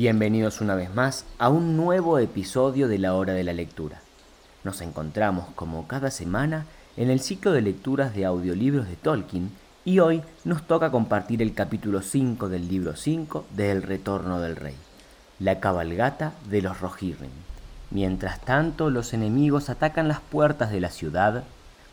Bienvenidos una vez más a un nuevo episodio de la hora de la lectura. Nos encontramos como cada semana en el ciclo de lecturas de audiolibros de Tolkien y hoy nos toca compartir el capítulo 5 del libro 5 de El Retorno del Rey, la cabalgata de los Rohirrim. Mientras tanto, los enemigos atacan las puertas de la ciudad,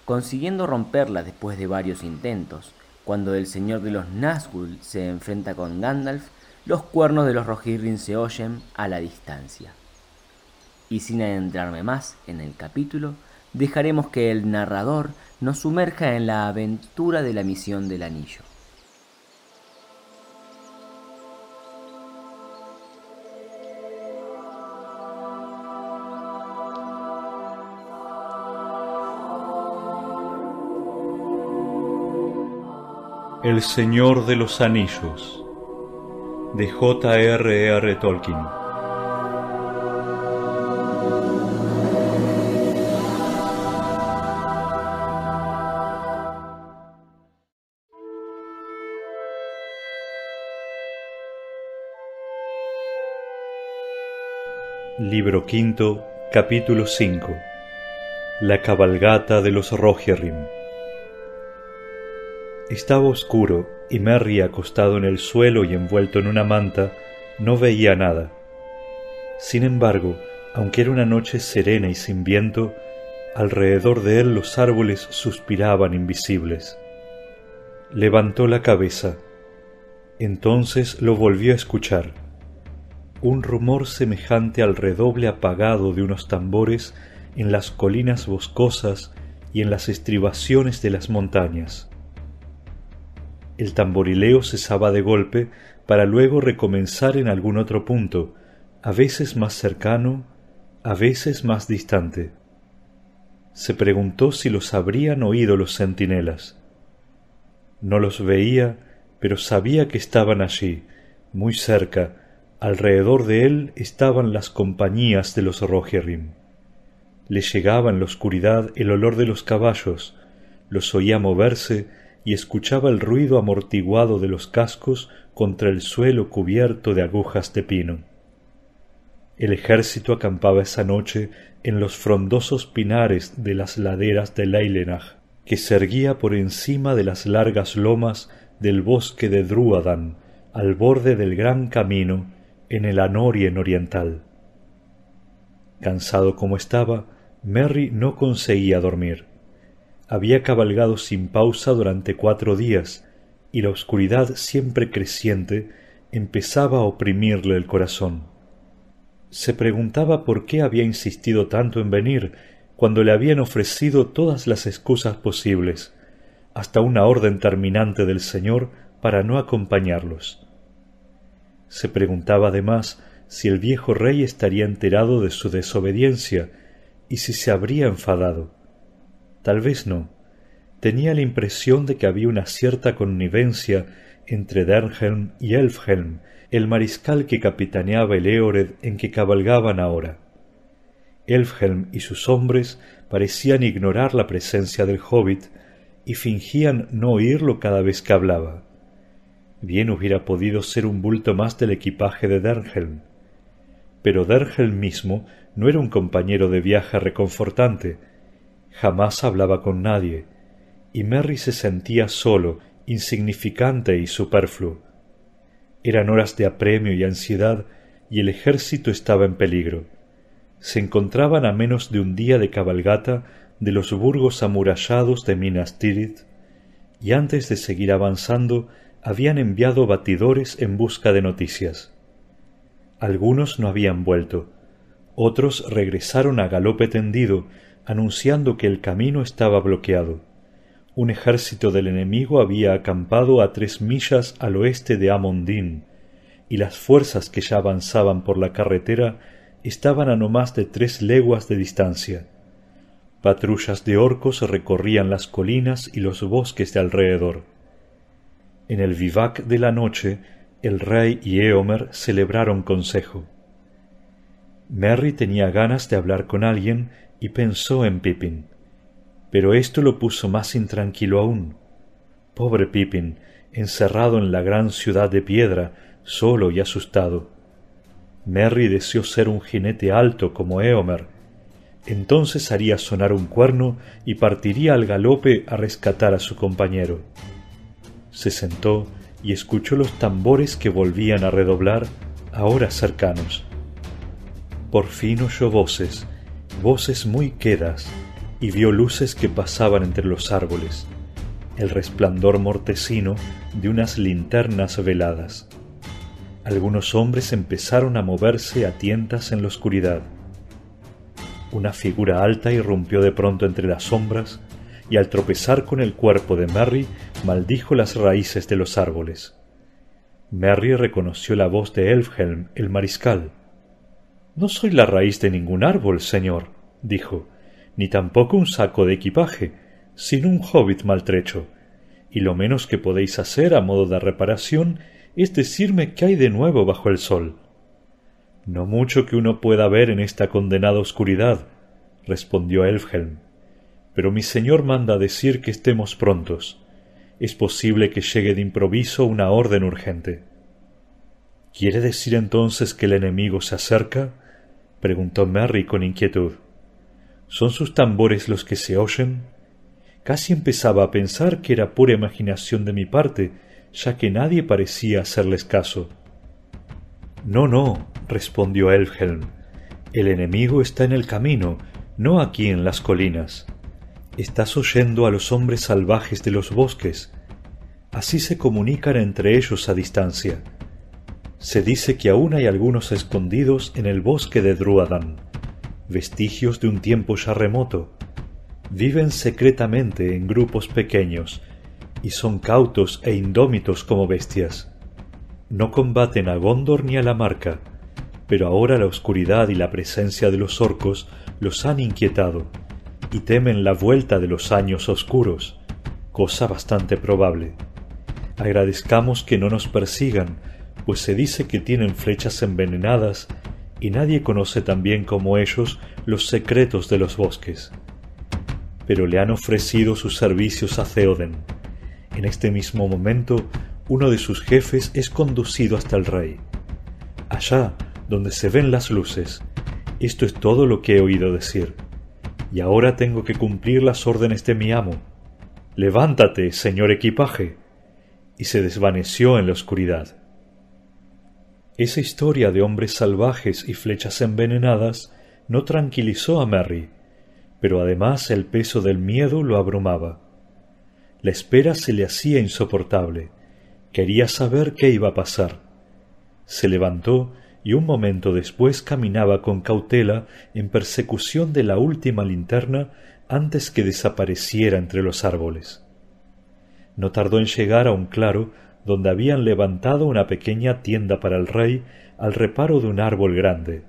consiguiendo romperlas después de varios intentos. Cuando el señor de los Nazgûl se enfrenta con Gandalf, los cuernos de los Rohirrim se oyen a la distancia. Y sin adentrarme más en el capítulo, dejaremos que el narrador nos sumerja en la aventura de la misión del anillo. El Señor de los Anillos de J.R.R. Tolkien. Libro quinto, capítulo 5 La cabalgata de los Rohirrim Estaba oscuro y Merry, acostado en el suelo y envuelto en una manta, no veía nada. Sin embargo, aunque era una noche serena y sin viento, alrededor de él los árboles suspiraban invisibles. Levantó la cabeza. Entonces lo volvió a escuchar. Un rumor semejante al redoble apagado de unos tambores en las colinas boscosas y en las estribaciones de las montañas. El tamborileo cesaba de golpe para luego recomenzar en algún otro punto, a veces más cercano, a veces más distante. Se preguntó si los habrían oído los centinelas. No los veía, pero sabía que estaban allí, muy cerca, alrededor de él estaban las compañías de los Rohirrim. Le llegaba en la oscuridad el olor de los caballos, los oía moverse y escuchaba el ruido amortiguado de los cascos contra el suelo cubierto de agujas de pino. El ejército acampaba esa noche en los frondosos pinares de las laderas de Leilenach, que se erguía por encima de las largas lomas del bosque de Druadan, al borde del gran camino en el Anorien oriental. Cansado como estaba, Merry no conseguía dormir. Había cabalgado sin pausa durante cuatro días, y la oscuridad siempre creciente empezaba a oprimirle el corazón. Se preguntaba por qué había insistido tanto en venir cuando le habían ofrecido todas las excusas posibles, hasta una orden terminante del Señor para no acompañarlos. Se preguntaba además si el viejo rey estaría enterado de su desobediencia y si se habría enfadado. Tal vez no. Tenía la impresión de que había una cierta connivencia entre Dernhelm y Elfhelm, el mariscal que capitaneaba el Eored en que cabalgaban ahora. Elfhelm y sus hombres parecían ignorar la presencia del hobbit y fingían no oírlo cada vez que hablaba. Bien hubiera podido ser un bulto más del equipaje de Dernhelm. Pero Dernhelm mismo no era un compañero de viaje reconfortante, jamás hablaba con nadie, y Merry se sentía solo, insignificante y superfluo. Eran horas de apremio y ansiedad, y el ejército estaba en peligro. Se encontraban a menos de un día de cabalgata de los burgos amurallados de Minas Tirith, y antes de seguir avanzando habían enviado batidores en busca de noticias. Algunos no habían vuelto, otros regresaron a galope tendido, anunciando que el camino estaba bloqueado. Un ejército del enemigo había acampado a tres millas al oeste de Amondín, y las fuerzas que ya avanzaban por la carretera estaban a no más de tres leguas de distancia. Patrullas de orcos recorrían las colinas y los bosques de alrededor. En el vivac de la noche, el rey y Eomer celebraron consejo. Merry tenía ganas de hablar con alguien y pensó en Pippin. Pero esto lo puso más intranquilo aún. Pobre Pippin, encerrado en la gran ciudad de piedra, solo y asustado. Merry deseó ser un jinete alto como Eomer. Entonces haría sonar un cuerno y partiría al galope a rescatar a su compañero. Se sentó y escuchó los tambores que volvían a redoblar, ahora cercanos. Por fin oyó voces, voces muy quedas, y vio luces que pasaban entre los árboles, el resplandor mortecino de unas linternas veladas. Algunos hombres empezaron a moverse a tientas en la oscuridad. Una figura alta irrumpió de pronto entre las sombras y al tropezar con el cuerpo de Merry maldijo las raíces de los árboles. Merry reconoció la voz de Elfhelm, el mariscal. No soy la raíz de ningún árbol, señor, dijo, ni tampoco un saco de equipaje, sino un hobbit maltrecho, y lo menos que podéis hacer a modo de reparación es decirme qué hay de nuevo bajo el sol. No mucho que uno pueda ver en esta condenada oscuridad, respondió Elfhelm. Pero mi señor manda decir que estemos prontos. Es posible que llegue de improviso una orden urgente. ¿Quiere decir entonces que el enemigo se acerca? Preguntó Merry con inquietud. ¿Son sus tambores los que se oyen? Casi empezaba a pensar que era pura imaginación de mi parte, ya que nadie parecía hacerles caso. No, no, respondió Elfhelm. El enemigo está en el camino, no aquí en las colinas. Estás oyendo a los hombres salvajes de los bosques. Así se comunican entre ellos a distancia. Se dice que aún hay algunos escondidos en el bosque de Druadan, vestigios de un tiempo ya remoto. Viven secretamente en grupos pequeños y son cautos e indómitos como bestias. No combaten a Gondor ni a la marca, pero ahora la oscuridad y la presencia de los orcos los han inquietado y temen la vuelta de los años oscuros, cosa bastante probable. Agradezcamos que no nos persigan pues se dice que tienen flechas envenenadas y nadie conoce tan bien como ellos los secretos de los bosques. Pero le han ofrecido sus servicios a Theoden. En este mismo momento, uno de sus jefes es conducido hasta el rey. Allá, donde se ven las luces. Esto es todo lo que he oído decir. Y ahora tengo que cumplir las órdenes de mi amo. Levántate, señor equipaje. Y se desvaneció en la oscuridad. Esa historia de hombres salvajes y flechas envenenadas no tranquilizó a Merry, pero además el peso del miedo lo abrumaba. La espera se le hacía insoportable. Quería saber qué iba a pasar. Se levantó y un momento después caminaba con cautela en persecución de la última linterna antes que desapareciera entre los árboles. No tardó en llegar a un claro donde habían levantado una pequeña tienda para el rey al reparo de un árbol grande.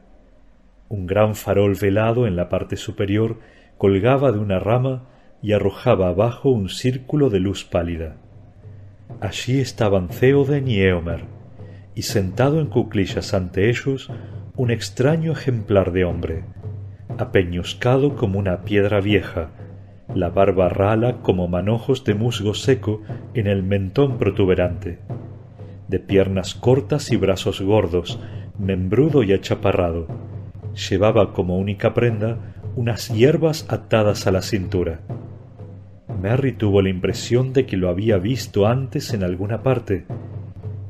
Un gran farol velado en la parte superior colgaba de una rama y arrojaba abajo un círculo de luz pálida. Allí estaban Theoden y Eomer, y sentado en cuclillas ante ellos un extraño ejemplar de hombre, apeñuscado como una piedra vieja, la barba rala como manojos de musgo seco en el mentón protuberante, de piernas cortas y brazos gordos, membrudo y achaparrado. Llevaba como única prenda unas hierbas atadas a la cintura. Merry tuvo la impresión de que lo había visto antes en alguna parte,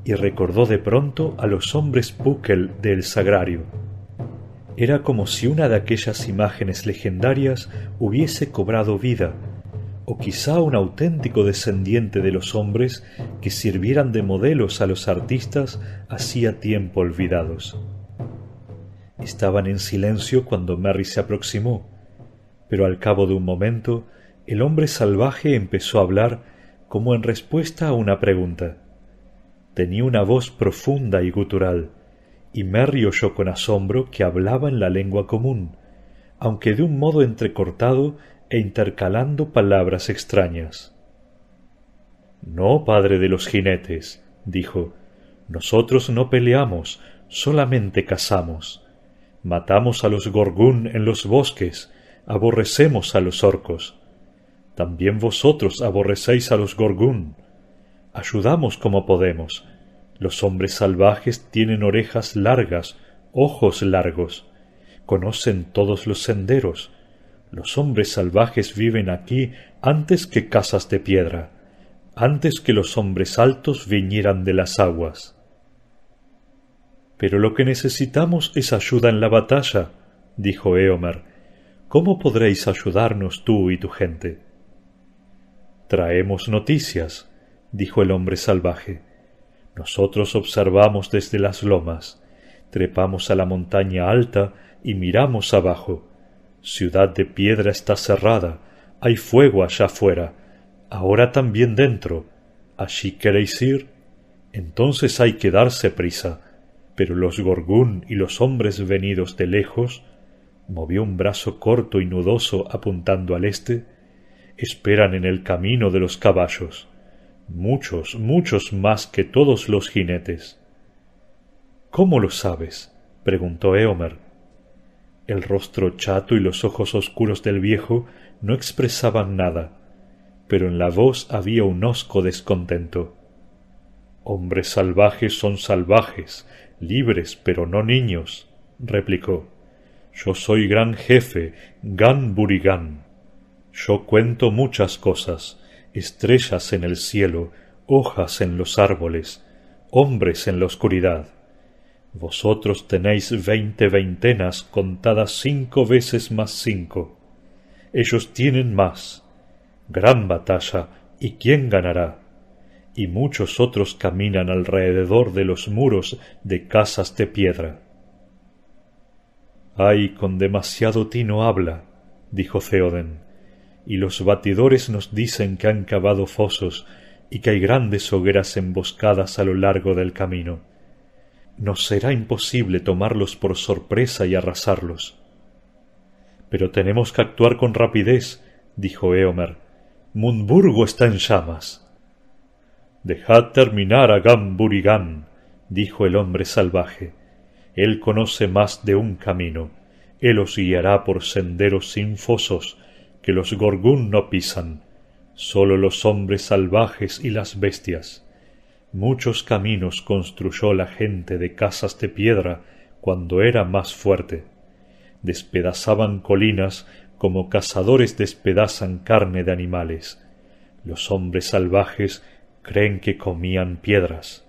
y recordó de pronto a los hombres Puckel del Sagrario era como si una de aquellas imágenes legendarias hubiese cobrado vida, o quizá un auténtico descendiente de los hombres que sirvieran de modelos a los artistas hacía tiempo olvidados. Estaban en silencio cuando Merry se aproximó. pero al cabo de un momento el hombre salvaje empezó a hablar como en respuesta a una pregunta. Tenía una voz profunda y gutural, y Merry oyó con asombro que hablaba en la lengua común, aunque de un modo entrecortado e intercalando palabras extrañas. No, padre de los jinetes, dijo, nosotros no peleamos, solamente cazamos. Matamos a los gorgún en los bosques, aborrecemos a los orcos. También vosotros aborrecéis a los gorgún. Ayudamos como podemos. Los hombres salvajes tienen orejas largas, ojos largos, conocen todos los senderos. Los hombres salvajes viven aquí antes que casas de piedra, antes que los hombres altos vinieran de las aguas. Pero lo que necesitamos es ayuda en la batalla, dijo Eomer. ¿Cómo podréis ayudarnos tú y tu gente? Traemos noticias, dijo el hombre salvaje. Nosotros observamos desde las lomas, trepamos a la montaña alta y miramos abajo. Ciudad de piedra está cerrada, hay fuego allá afuera, ahora también dentro. ¿Allí queréis ir? Entonces hay que darse prisa. Pero los Gorgún y los hombres venidos de lejos, movió un brazo corto y nudoso apuntando al este, esperan en el camino de los caballos, muchos, muchos más que todos los jinetes. ¿Cómo lo sabes? preguntó Eomer. El rostro chato y los ojos oscuros del viejo no expresaban nada, pero en la voz había un hosco descontento. Hombres salvajes son salvajes, libres pero no niños, replicó. Yo soy gran jefe, Gan Burigan. Yo cuento muchas cosas, estrellas en el cielo, hojas en los árboles, hombres en la oscuridad. Vosotros tenéis veinte veintenas contadas cinco veces más cinco. Ellos tienen más. Gran batalla, ¿y quién ganará? Y muchos otros caminan alrededor de los muros de casas de piedra. Ay, con demasiado tino habla, dijo Theoden, y los batidores nos dicen que han cavado fosos y que hay grandes hogueras emboscadas a lo largo del camino nos será imposible tomarlos por sorpresa y arrasarlos. Pero tenemos que actuar con rapidez, dijo Eomer. Mundburgo está en llamas. Dejad terminar a Gamburigan, dijo el hombre salvaje. Él conoce más de un camino. Él os guiará por senderos sin fosos que los gorgún no pisan, sólo los hombres salvajes y las bestias. Muchos caminos construyó la gente de casas de piedra cuando era más fuerte. Despedazaban colinas como cazadores despedazan carne de animales. Los hombres salvajes creen que comían piedras.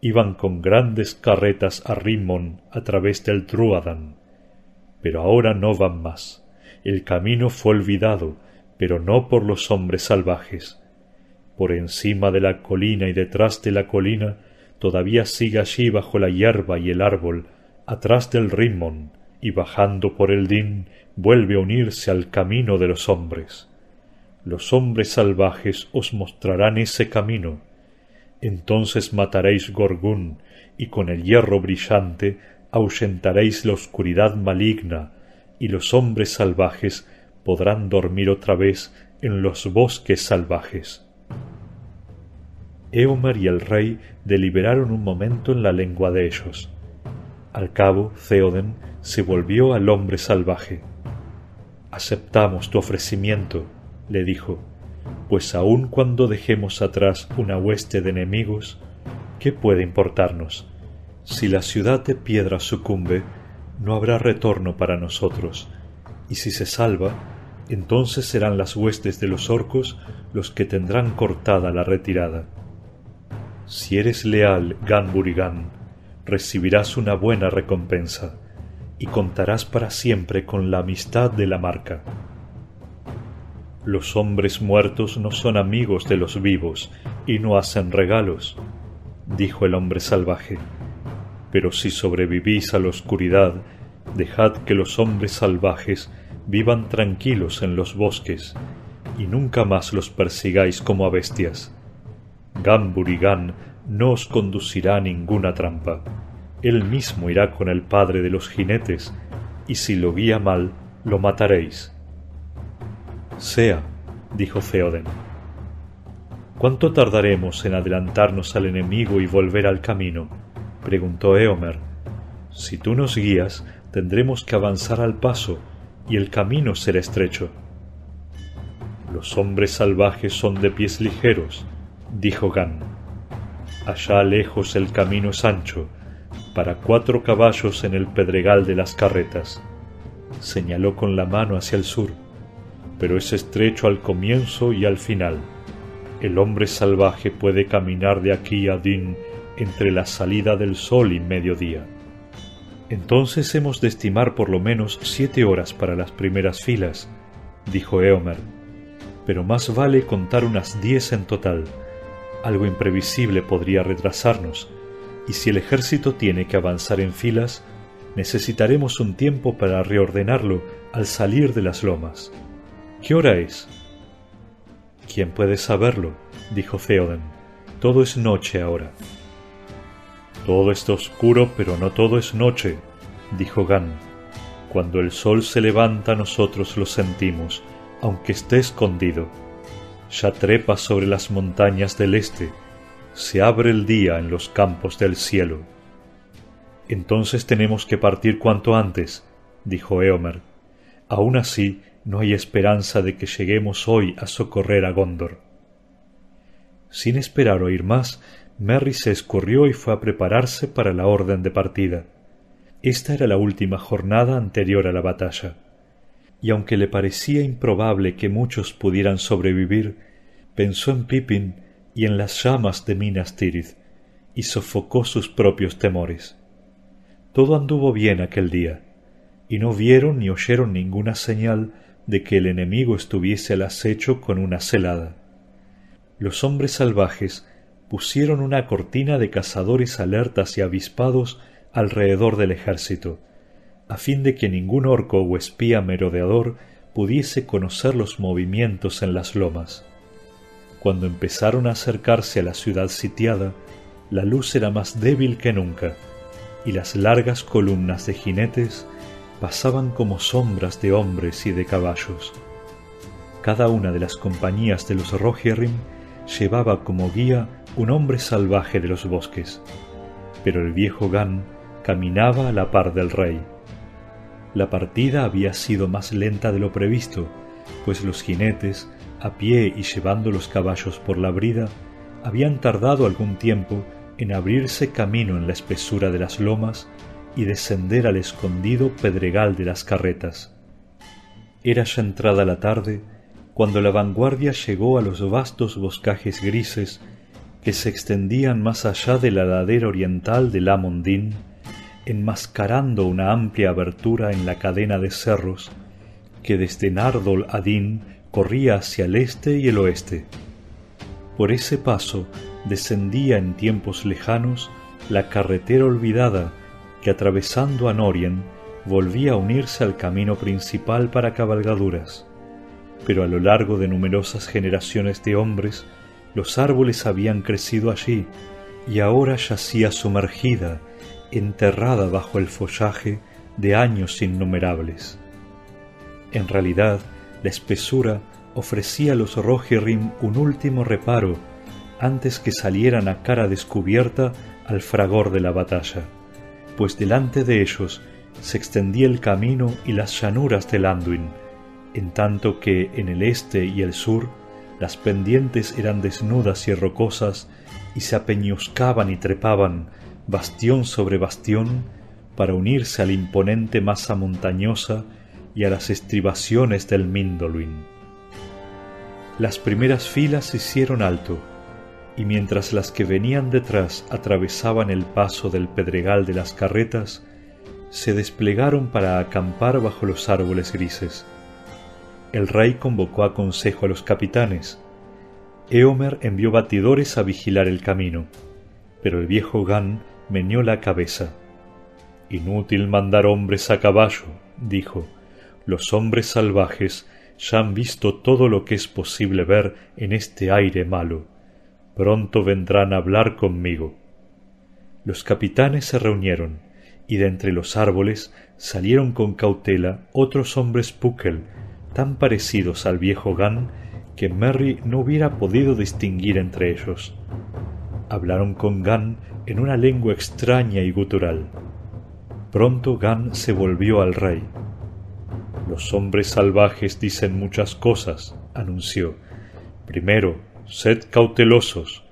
Iban con grandes carretas a Rimmon a través del Druadan. Pero ahora no van más. El camino fue olvidado, pero no por los hombres salvajes por encima de la colina y detrás de la colina, todavía sigue allí bajo la hierba y el árbol, atrás del Rimmon, y bajando por el Din, vuelve a unirse al camino de los hombres. Los hombres salvajes os mostrarán ese camino. Entonces mataréis Gorgún, y con el hierro brillante ahuyentaréis la oscuridad maligna, y los hombres salvajes podrán dormir otra vez en los bosques salvajes. Eomer y el rey deliberaron un momento en la lengua de ellos. Al cabo, Theoden se volvió al hombre salvaje. Aceptamos tu ofrecimiento, le dijo, pues aun cuando dejemos atrás una hueste de enemigos, ¿qué puede importarnos? Si la ciudad de piedra sucumbe, no habrá retorno para nosotros, y si se salva, entonces serán las huestes de los orcos los que tendrán cortada la retirada. Si eres leal, Ganburigan, recibirás una buena recompensa y contarás para siempre con la amistad de la marca. Los hombres muertos no son amigos de los vivos y no hacen regalos, dijo el hombre salvaje. Pero si sobrevivís a la oscuridad, dejad que los hombres salvajes vivan tranquilos en los bosques, y nunca más los persigáis como a bestias. Gan no os conducirá a ninguna trampa. Él mismo irá con el padre de los jinetes, y si lo guía mal, lo mataréis. Sea, dijo Theoden. ¿Cuánto tardaremos en adelantarnos al enemigo y volver al camino? Preguntó Eomer. Si tú nos guías, tendremos que avanzar al paso, y el camino será estrecho. Los hombres salvajes son de pies ligeros, dijo Gan. Allá lejos el camino es ancho, para cuatro caballos en el pedregal de las carretas. Señaló con la mano hacia el sur, pero es estrecho al comienzo y al final. El hombre salvaje puede caminar de aquí a Din entre la salida del sol y mediodía. Entonces hemos de estimar por lo menos siete horas para las primeras filas, dijo Eomer pero más vale contar unas diez en total. Algo imprevisible podría retrasarnos, y si el ejército tiene que avanzar en filas, necesitaremos un tiempo para reordenarlo al salir de las lomas. ¿Qué hora es? ¿Quién puede saberlo? dijo Theoden. Todo es noche ahora. Todo está oscuro, pero no todo es noche, dijo Gan. Cuando el sol se levanta nosotros lo sentimos, aunque esté escondido. Ya trepa sobre las montañas del este, se abre el día en los campos del cielo. Entonces tenemos que partir cuanto antes, dijo Eomer. Aun así, no hay esperanza de que lleguemos hoy a socorrer a Gondor. Sin esperar oír más, Merry se escurrió y fue a prepararse para la orden de partida. Esta era la última jornada anterior a la batalla y aunque le parecía improbable que muchos pudieran sobrevivir, pensó en Pippin y en las llamas de Minas Tirith, y sofocó sus propios temores. Todo anduvo bien aquel día, y no vieron ni oyeron ninguna señal de que el enemigo estuviese al acecho con una celada. Los hombres salvajes pusieron una cortina de cazadores alertas y avispados alrededor del ejército, a fin de que ningún orco o espía merodeador pudiese conocer los movimientos en las lomas. Cuando empezaron a acercarse a la ciudad sitiada, la luz era más débil que nunca, y las largas columnas de jinetes pasaban como sombras de hombres y de caballos. Cada una de las compañías de los Rohirrim llevaba como guía un hombre salvaje de los bosques, pero el viejo Gan caminaba a la par del rey. La partida había sido más lenta de lo previsto, pues los jinetes, a pie y llevando los caballos por la brida, habían tardado algún tiempo en abrirse camino en la espesura de las lomas y descender al escondido pedregal de las carretas. Era ya entrada la tarde cuando la vanguardia llegó a los vastos boscajes grises que se extendían más allá de la ladera oriental del Amondín enmascarando una amplia abertura en la cadena de cerros que desde Nardol a corría hacia el este y el oeste. Por ese paso descendía en tiempos lejanos la carretera olvidada que atravesando a Norien volvía a unirse al camino principal para cabalgaduras. Pero a lo largo de numerosas generaciones de hombres, los árboles habían crecido allí y ahora yacía sumergida enterrada bajo el follaje de años innumerables. En realidad, la espesura ofrecía a los Rohirrim un último reparo antes que salieran a cara descubierta al fragor de la batalla, pues delante de ellos se extendía el camino y las llanuras del Anduin, en tanto que en el este y el sur las pendientes eran desnudas y rocosas y se apeñuscaban y trepaban bastión sobre bastión, para unirse a la imponente masa montañosa y a las estribaciones del Mindoluin. Las primeras filas hicieron alto, y mientras las que venían detrás atravesaban el paso del pedregal de las carretas, se desplegaron para acampar bajo los árboles grises. El rey convocó a consejo a los capitanes. Eomer envió batidores a vigilar el camino, pero el viejo Gan meneó la cabeza. Inútil mandar hombres a caballo, dijo. los hombres salvajes ya han visto todo lo que es posible ver en este aire malo. Pronto vendrán a hablar conmigo. Los capitanes se reunieron, y de entre los árboles salieron con cautela otros hombres Puckel, tan parecidos al viejo Gan que Merry no hubiera podido distinguir entre ellos. Hablaron con Gan en una lengua extraña y gutural. Pronto Gan se volvió al rey. Los hombres salvajes dicen muchas cosas, anunció. Primero, sed cautelosos.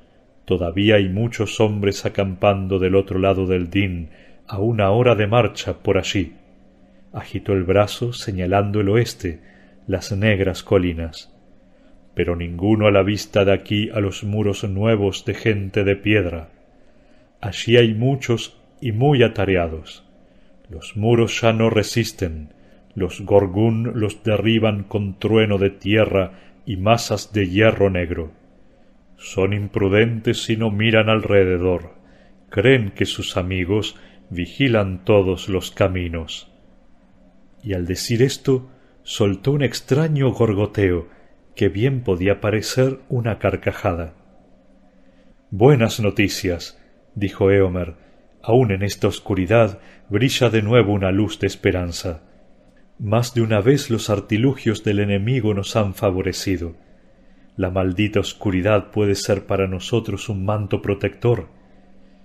Todavía hay muchos hombres acampando del otro lado del Din, a una hora de marcha por allí. Agitó el brazo señalando el oeste, las negras colinas pero ninguno a la vista de aquí a los muros nuevos de gente de piedra. Allí hay muchos y muy atareados. Los muros ya no resisten, los gorgún los derriban con trueno de tierra y masas de hierro negro. Son imprudentes y no miran alrededor. Creen que sus amigos vigilan todos los caminos. Y al decir esto, soltó un extraño gorgoteo que bien podía parecer una carcajada. Buenas noticias, dijo Eomer. Aun en esta oscuridad brilla de nuevo una luz de esperanza. Más de una vez los artilugios del enemigo nos han favorecido. La maldita oscuridad puede ser para nosotros un manto protector.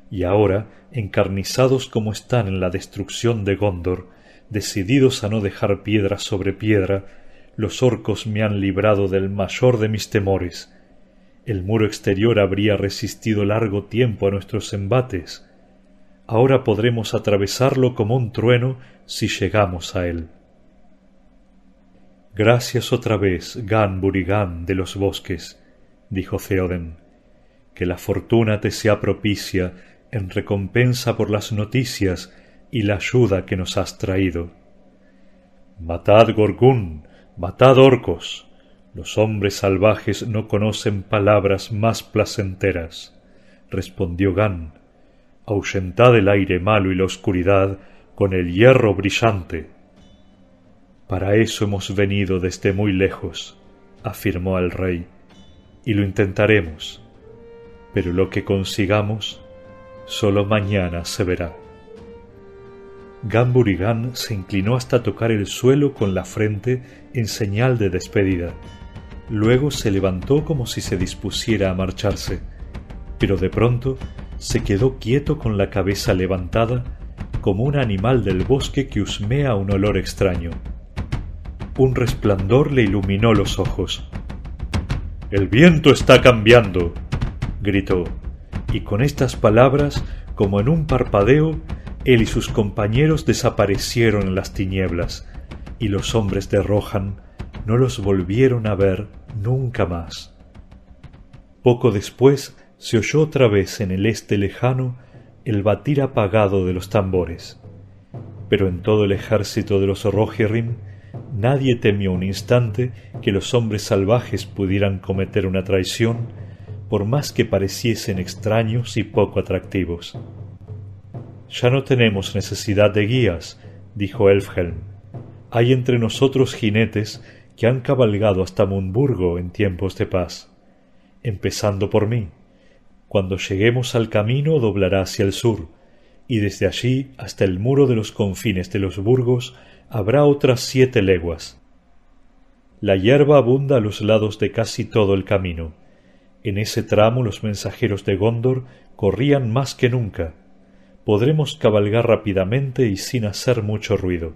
Y ahora, encarnizados como están en la destrucción de Gondor, decididos a no dejar piedra sobre piedra, los orcos me han librado del mayor de mis temores. El muro exterior habría resistido largo tiempo a nuestros embates. Ahora podremos atravesarlo como un trueno si llegamos a él. Gracias otra vez, Gan Burigan de los bosques, dijo Theoden. Que la fortuna te sea propicia en recompensa por las noticias y la ayuda que nos has traído. Matad Gorgún, Matad orcos. Los hombres salvajes no conocen palabras más placenteras. Respondió Gan. Ahuyentad el aire malo y la oscuridad con el hierro brillante. Para eso hemos venido desde muy lejos, afirmó el rey, y lo intentaremos. Pero lo que consigamos, solo mañana se verá. Gamburigan se inclinó hasta tocar el suelo con la frente en señal de despedida. Luego se levantó como si se dispusiera a marcharse, pero de pronto se quedó quieto con la cabeza levantada como un animal del bosque que husmea un olor extraño. Un resplandor le iluminó los ojos. El viento está cambiando, gritó, y con estas palabras, como en un parpadeo, él y sus compañeros desaparecieron en las tinieblas, y los hombres de Rohan no los volvieron a ver nunca más. Poco después se oyó otra vez en el este lejano el batir apagado de los tambores. Pero en todo el ejército de los Rohirrim nadie temió un instante que los hombres salvajes pudieran cometer una traición, por más que pareciesen extraños y poco atractivos. Ya no tenemos necesidad de guías, dijo Elfhelm. Hay entre nosotros jinetes que han cabalgado hasta Munburgo en tiempos de paz. Empezando por mí. Cuando lleguemos al camino doblará hacia el sur, y desde allí hasta el muro de los confines de los burgos habrá otras siete leguas. La hierba abunda a los lados de casi todo el camino. En ese tramo los mensajeros de Gondor corrían más que nunca, podremos cabalgar rápidamente y sin hacer mucho ruido.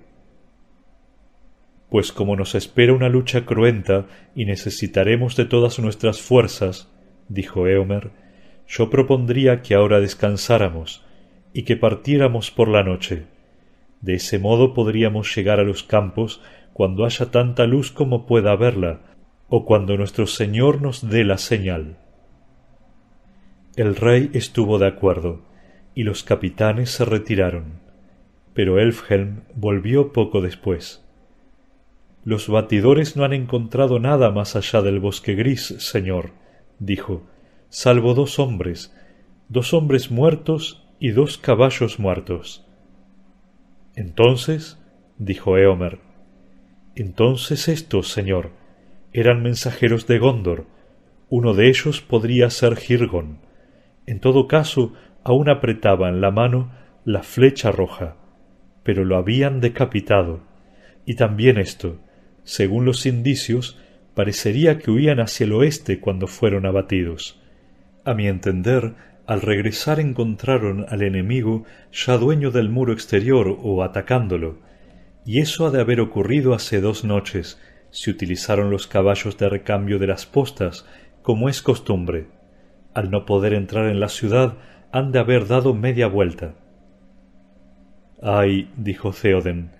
Pues como nos espera una lucha cruenta y necesitaremos de todas nuestras fuerzas, dijo Eomer, yo propondría que ahora descansáramos y que partiéramos por la noche. De ese modo podríamos llegar a los campos cuando haya tanta luz como pueda haberla, o cuando nuestro Señor nos dé la señal. El rey estuvo de acuerdo, y los capitanes se retiraron. Pero Elfhelm volvió poco después. Los batidores no han encontrado nada más allá del bosque gris, señor, dijo, salvo dos hombres, dos hombres muertos y dos caballos muertos. Entonces, dijo Eomer, Entonces estos, señor, eran mensajeros de Gondor. Uno de ellos podría ser Girgon. En todo caso, aún apretaba en la mano la flecha roja, pero lo habían decapitado. Y también esto, según los indicios, parecería que huían hacia el oeste cuando fueron abatidos. A mi entender, al regresar encontraron al enemigo ya dueño del muro exterior o atacándolo, y eso ha de haber ocurrido hace dos noches, si utilizaron los caballos de recambio de las postas, como es costumbre. Al no poder entrar en la ciudad, han de haber dado media vuelta. Ay, dijo Theoden,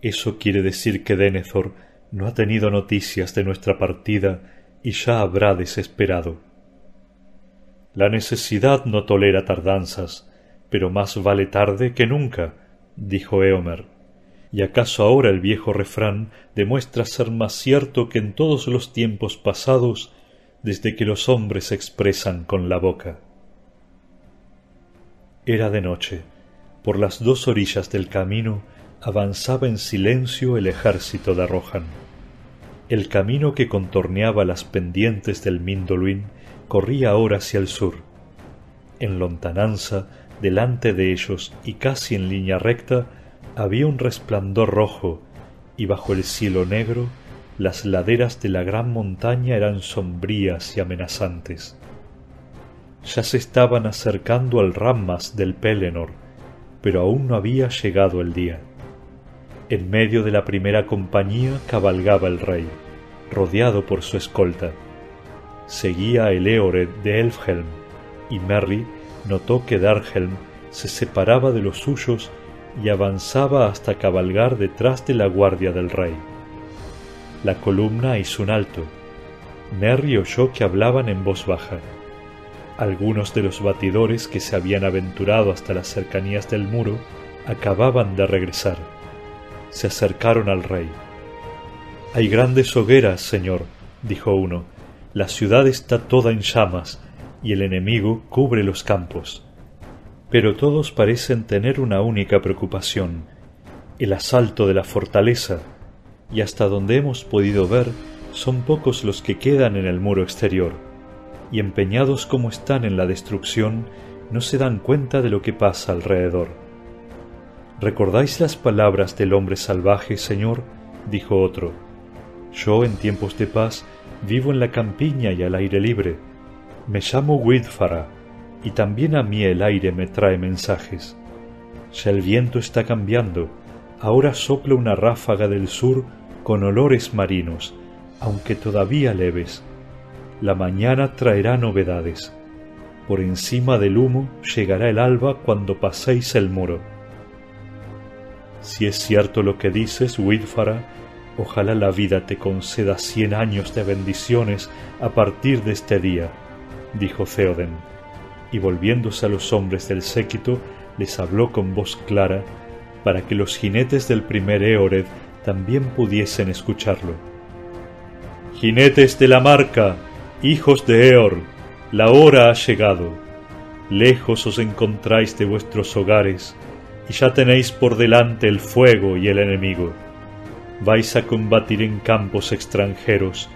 eso quiere decir que Denethor no ha tenido noticias de nuestra partida y ya habrá desesperado. La necesidad no tolera tardanzas, pero más vale tarde que nunca, dijo Eomer. ¿Y acaso ahora el viejo refrán demuestra ser más cierto que en todos los tiempos pasados desde que los hombres expresan con la boca? Era de noche. Por las dos orillas del camino avanzaba en silencio el ejército de Rohan. El camino que contorneaba las pendientes del Mindoluin corría ahora hacia el sur. En lontananza, delante de ellos y casi en línea recta, había un resplandor rojo, y bajo el cielo negro las laderas de la gran montaña eran sombrías y amenazantes. Ya se estaban acercando al ramas del Pélenor, pero aún no había llegado el día. En medio de la primera compañía cabalgaba el rey, rodeado por su escolta. Seguía el Eored de Elfhelm, y Merry notó que Darhelm se separaba de los suyos y avanzaba hasta cabalgar detrás de la guardia del rey. La columna hizo un alto. Merry oyó que hablaban en voz baja. Algunos de los batidores que se habían aventurado hasta las cercanías del muro acababan de regresar. Se acercaron al rey. Hay grandes hogueras, señor, dijo uno. La ciudad está toda en llamas y el enemigo cubre los campos pero todos parecen tener una única preocupación, el asalto de la fortaleza, y hasta donde hemos podido ver son pocos los que quedan en el muro exterior, y empeñados como están en la destrucción, no se dan cuenta de lo que pasa alrededor. ¿Recordáis las palabras del hombre salvaje, Señor? dijo otro. Yo en tiempos de paz vivo en la campiña y al aire libre. Me llamo Widfara y también a mí el aire me trae mensajes. Ya el viento está cambiando, ahora sopla una ráfaga del sur con olores marinos, aunque todavía leves. La mañana traerá novedades. Por encima del humo llegará el alba cuando paséis el muro. Si es cierto lo que dices, Wilfara, ojalá la vida te conceda cien años de bendiciones a partir de este día, dijo Theoden y volviéndose a los hombres del séquito les habló con voz clara para que los jinetes del primer Eored también pudiesen escucharlo. Jinetes de la marca, hijos de Eor, la hora ha llegado. Lejos os encontráis de vuestros hogares, y ya tenéis por delante el fuego y el enemigo. Vais a combatir en campos extranjeros,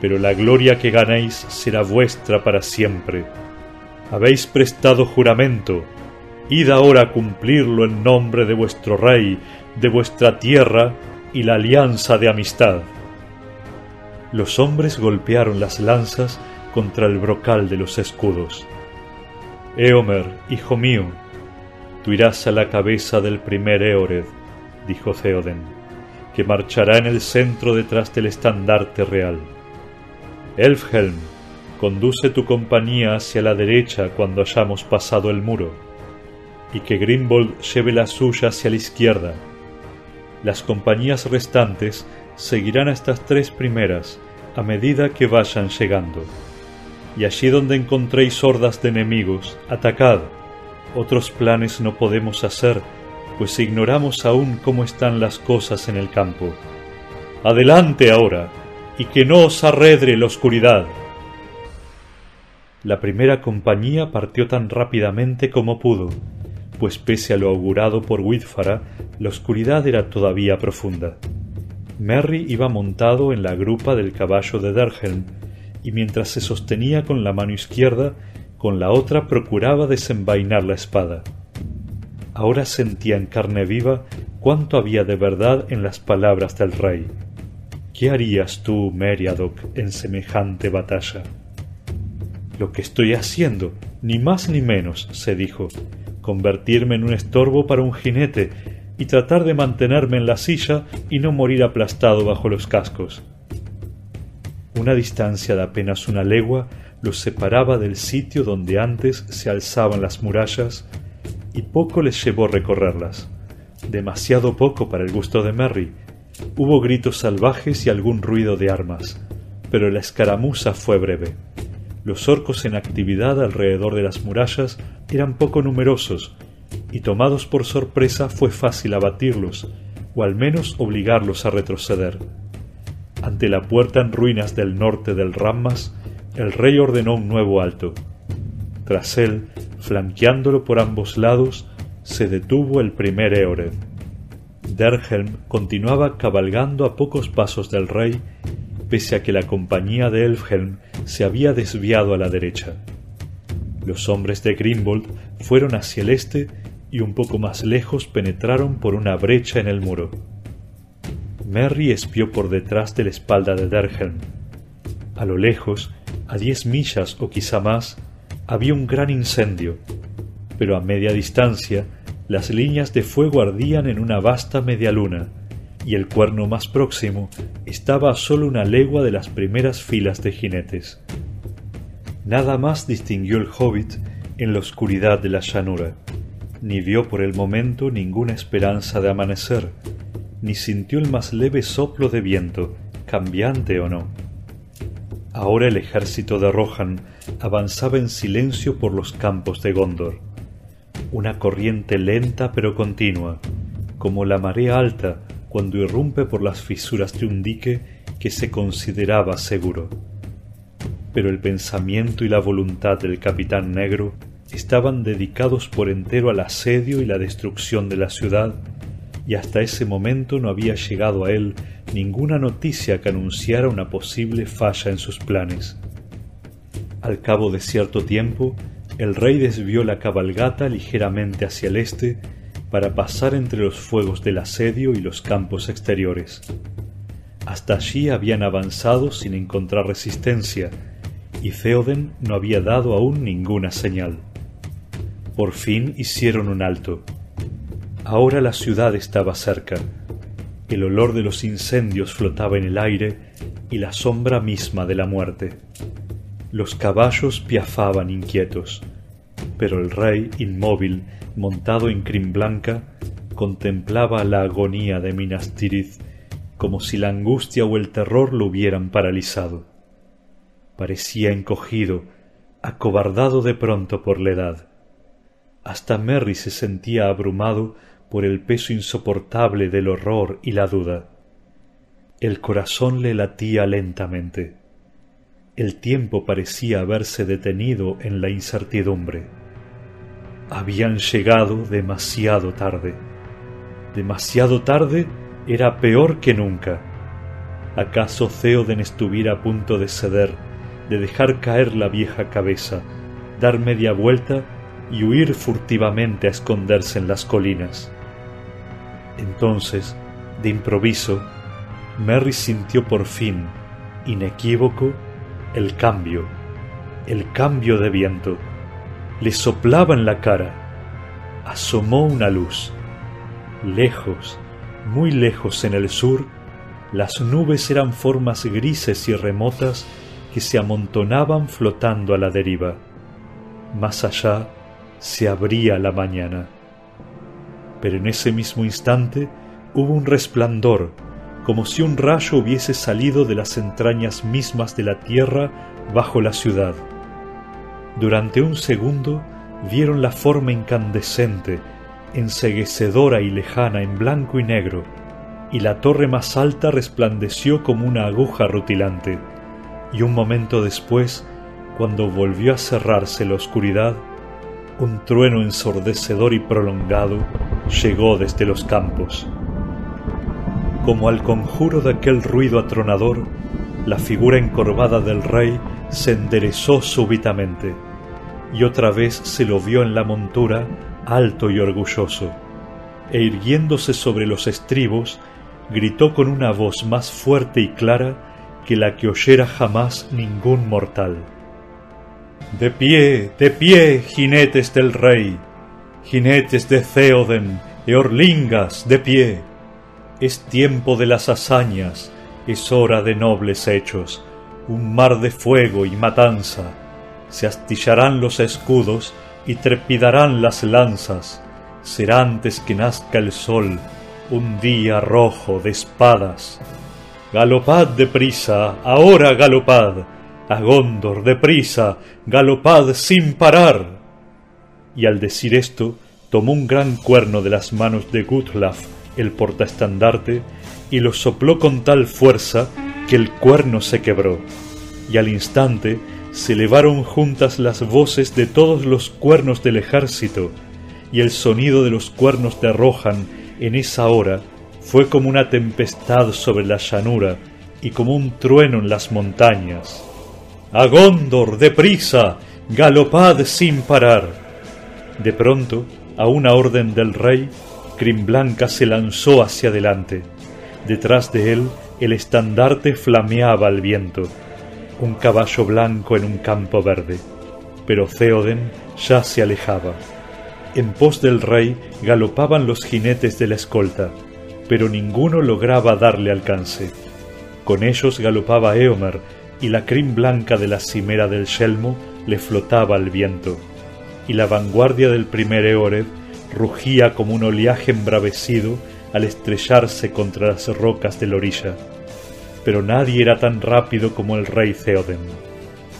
pero la gloria que ganéis será vuestra para siempre habéis prestado juramento, id ahora a cumplirlo en nombre de vuestro rey, de vuestra tierra y la alianza de amistad. Los hombres golpearon las lanzas contra el brocal de los escudos. Eomer, hijo mío, tú irás a la cabeza del primer Eored, dijo Theoden, que marchará en el centro detrás del estandarte real. Elfhelm, conduce tu compañía hacia la derecha cuando hayamos pasado el muro, y que Grimbold lleve la suya hacia la izquierda. Las compañías restantes seguirán a estas tres primeras a medida que vayan llegando. Y allí donde encontréis hordas de enemigos, atacad. Otros planes no podemos hacer, pues ignoramos aún cómo están las cosas en el campo. Adelante ahora, y que no os arredre la oscuridad. La primera compañía partió tan rápidamente como pudo, pues pese a lo augurado por Whitfara, la oscuridad era todavía profunda. Merry iba montado en la grupa del caballo de Derhelm, y mientras se sostenía con la mano izquierda, con la otra procuraba desenvainar la espada. Ahora sentía en carne viva cuánto había de verdad en las palabras del rey. ¿Qué harías tú, Meriadoc, en semejante batalla? Lo que estoy haciendo, ni más ni menos, se dijo, convertirme en un estorbo para un jinete y tratar de mantenerme en la silla y no morir aplastado bajo los cascos. Una distancia de apenas una legua los separaba del sitio donde antes se alzaban las murallas y poco les llevó recorrerlas. Demasiado poco para el gusto de Merry, Hubo gritos salvajes y algún ruido de armas, pero la escaramuza fue breve. Los orcos en actividad alrededor de las murallas eran poco numerosos, y tomados por sorpresa fue fácil abatirlos, o al menos obligarlos a retroceder. Ante la puerta en ruinas del norte del Rammas, el rey ordenó un nuevo alto. Tras él, flanqueándolo por ambos lados, se detuvo el primer Eored. Derhelm continuaba cabalgando a pocos pasos del rey, pese a que la compañía de Elfhelm se había desviado a la derecha. Los hombres de Grimbold fueron hacia el este y un poco más lejos penetraron por una brecha en el muro. Merry espió por detrás de la espalda de Derhelm. A lo lejos, a diez millas o quizá más, había un gran incendio, pero a media distancia las líneas de fuego ardían en una vasta media luna, y el cuerno más próximo estaba a solo una legua de las primeras filas de jinetes. Nada más distinguió el hobbit en la oscuridad de la llanura, ni vio por el momento ninguna esperanza de amanecer, ni sintió el más leve soplo de viento, cambiante o no. Ahora el ejército de Rohan avanzaba en silencio por los campos de Gondor una corriente lenta pero continua, como la marea alta cuando irrumpe por las fisuras de un dique que se consideraba seguro. Pero el pensamiento y la voluntad del capitán negro estaban dedicados por entero al asedio y la destrucción de la ciudad, y hasta ese momento no había llegado a él ninguna noticia que anunciara una posible falla en sus planes. Al cabo de cierto tiempo, el rey desvió la cabalgata ligeramente hacia el este para pasar entre los fuegos del asedio y los campos exteriores. Hasta allí habían avanzado sin encontrar resistencia, y Theoden no había dado aún ninguna señal. Por fin hicieron un alto. Ahora la ciudad estaba cerca. El olor de los incendios flotaba en el aire y la sombra misma de la muerte. Los caballos piafaban inquietos, pero el rey, inmóvil, montado en crin blanca, contemplaba la agonía de Minas Tirith como si la angustia o el terror lo hubieran paralizado. Parecía encogido, acobardado de pronto por la edad. Hasta Merry se sentía abrumado por el peso insoportable del horror y la duda. El corazón le latía lentamente el tiempo parecía haberse detenido en la incertidumbre. Habían llegado demasiado tarde. Demasiado tarde era peor que nunca. ¿Acaso Theoden estuviera a punto de ceder, de dejar caer la vieja cabeza, dar media vuelta y huir furtivamente a esconderse en las colinas? Entonces, de improviso, Merry sintió por fin, inequívoco, el cambio, el cambio de viento. Le soplaba en la cara. Asomó una luz. Lejos, muy lejos en el sur, las nubes eran formas grises y remotas que se amontonaban flotando a la deriva. Más allá se abría la mañana. Pero en ese mismo instante hubo un resplandor como si un rayo hubiese salido de las entrañas mismas de la tierra bajo la ciudad. Durante un segundo vieron la forma incandescente, enseguecedora y lejana en blanco y negro, y la torre más alta resplandeció como una aguja rutilante, y un momento después, cuando volvió a cerrarse la oscuridad, un trueno ensordecedor y prolongado llegó desde los campos. como al conjuro de aquel ruido atronador, la figura encorvada del rey se enderezó súbitamente, y otra vez se lo vio en la montura, alto y orgulloso, e irguiéndose sobre los estribos, gritó con una voz más fuerte y clara que la que oyera jamás ningún mortal. De pie, de pie, jinetes del rey, jinetes de Theoden, Eorlingas, de pie. Es tiempo de las hazañas, es hora de nobles hechos, un mar de fuego y matanza. Se astillarán los escudos y trepidarán las lanzas. Será antes que nazca el sol un día rojo de espadas. Galopad deprisa, ahora galopad, a Gondor deprisa, galopad sin parar. Y al decir esto, tomó un gran cuerno de las manos de Gutlaf, el portaestandarte, y lo sopló con tal fuerza que el cuerno se quebró, y al instante se elevaron juntas las voces de todos los cuernos del ejército, y el sonido de los cuernos de Rohan en esa hora fue como una tempestad sobre la llanura y como un trueno en las montañas. ¡A Gondor, deprisa! ¡Galopad sin parar! De pronto, a una orden del rey, Crimblanca se lanzó hacia adelante. Detrás de él el estandarte flameaba al viento, un caballo blanco en un campo verde. Pero Theoden ya se alejaba. En pos del rey galopaban los jinetes de la escolta, pero ninguno lograba darle alcance. Con ellos galopaba Eomer, y la crin blanca de la cimera del yelmo le flotaba al viento, y la vanguardia del primer Eored rugía como un oleaje embravecido al estrellarse contra las rocas de la orilla. Pero nadie era tan rápido como el rey Theoden.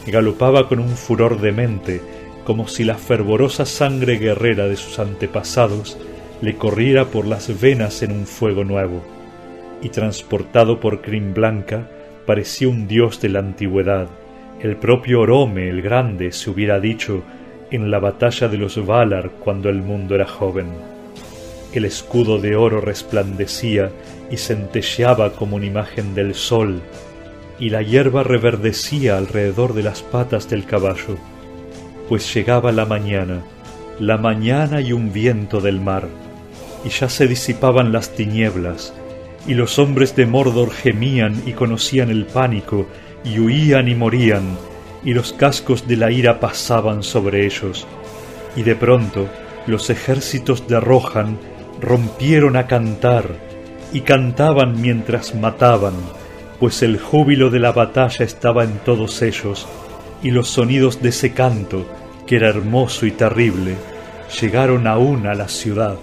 Galopaba con un furor demente, como si la fervorosa sangre guerrera de sus antepasados le corriera por las venas en un fuego nuevo, y transportado por crin blanca, parecía un dios de la antigüedad. El propio Orome el Grande se hubiera dicho en la batalla de los Valar cuando el mundo era joven. El escudo de oro resplandecía y centelleaba como una imagen del sol, y la hierba reverdecía alrededor de las patas del caballo, pues llegaba la mañana, la mañana y un viento del mar, y ya se disipaban las tinieblas, y los hombres de Mordor gemían y conocían el pánico, y huían y morían, y los cascos de la ira pasaban sobre ellos. Y de pronto los ejércitos de Rohan rompieron a cantar, y cantaban mientras mataban, pues el júbilo de la batalla estaba en todos ellos, y los sonidos de ese canto, que era hermoso y terrible, llegaron aún a la ciudad.